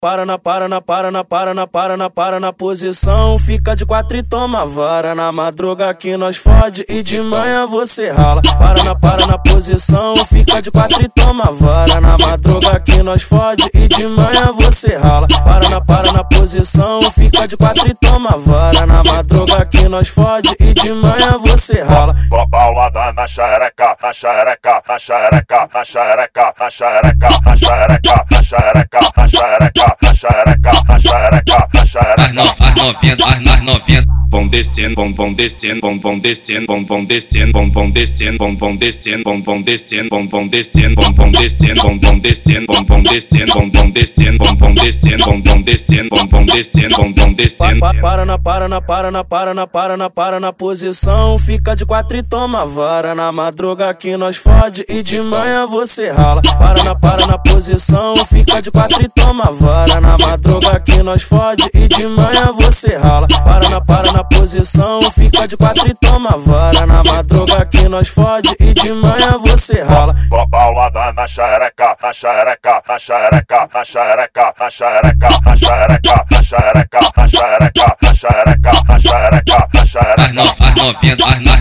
para na, para na, para na, para na, para na, para na posição. Fica de quatro e toma vara. Na madruga que nós fode e de manhã você rala. Para na, para na posição. Fica de quatro e toma vara. Na madruga que nós fode e de manhã você rala. Para na, para na posição. Fica de quatro e toma vara. Na madruga que nós fode e de manhã você rala. Paulada na xereca, na xereca, na xereca, na xereca, na xereca, na xereca, xereca, na xereca, na xereca, na xereca. As novinhas, as novinhas, vão descendo, vão vão descendo, vão vão descendo, vão vão descendo, vão vão descendo, vão vão descendo, vão vão descendo, vão vão descendo, vão vão descendo, vão vão descendo, vão vão descendo, vão vão descendo, vão vão descendo, vão vão descendo, vão vão descendo, vão vão descendo. Para na, para na, para na, para na, para na, para na posição. Fica de quatro e toma vara. Na madruga que nós fode e de manhã você rala. Para na, para na posição. Fica de quatro e toma vara. Na madruga que nós fode e de manhã você rala. Para na, para na posição. Fica de quatro e toma vara. Na madruga que nós fode e de manhã você rala. Paulada na xereca, na xereca, na xereca, na xereca, na xereca, na xereca, na xereca, na xereca, na xereca, na xereca, na As xereca. as novinha, as, as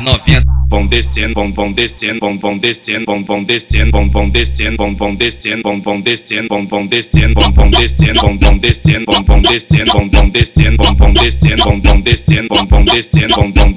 novinha vão descendo, vão vão descendo, vão vão descendo, vão vão descendo, vão vão descendo, vão vão descendo, vão vão descendo, vão vão descendo, vão vão descendo, vão vão descendo, vão vão descendo, vão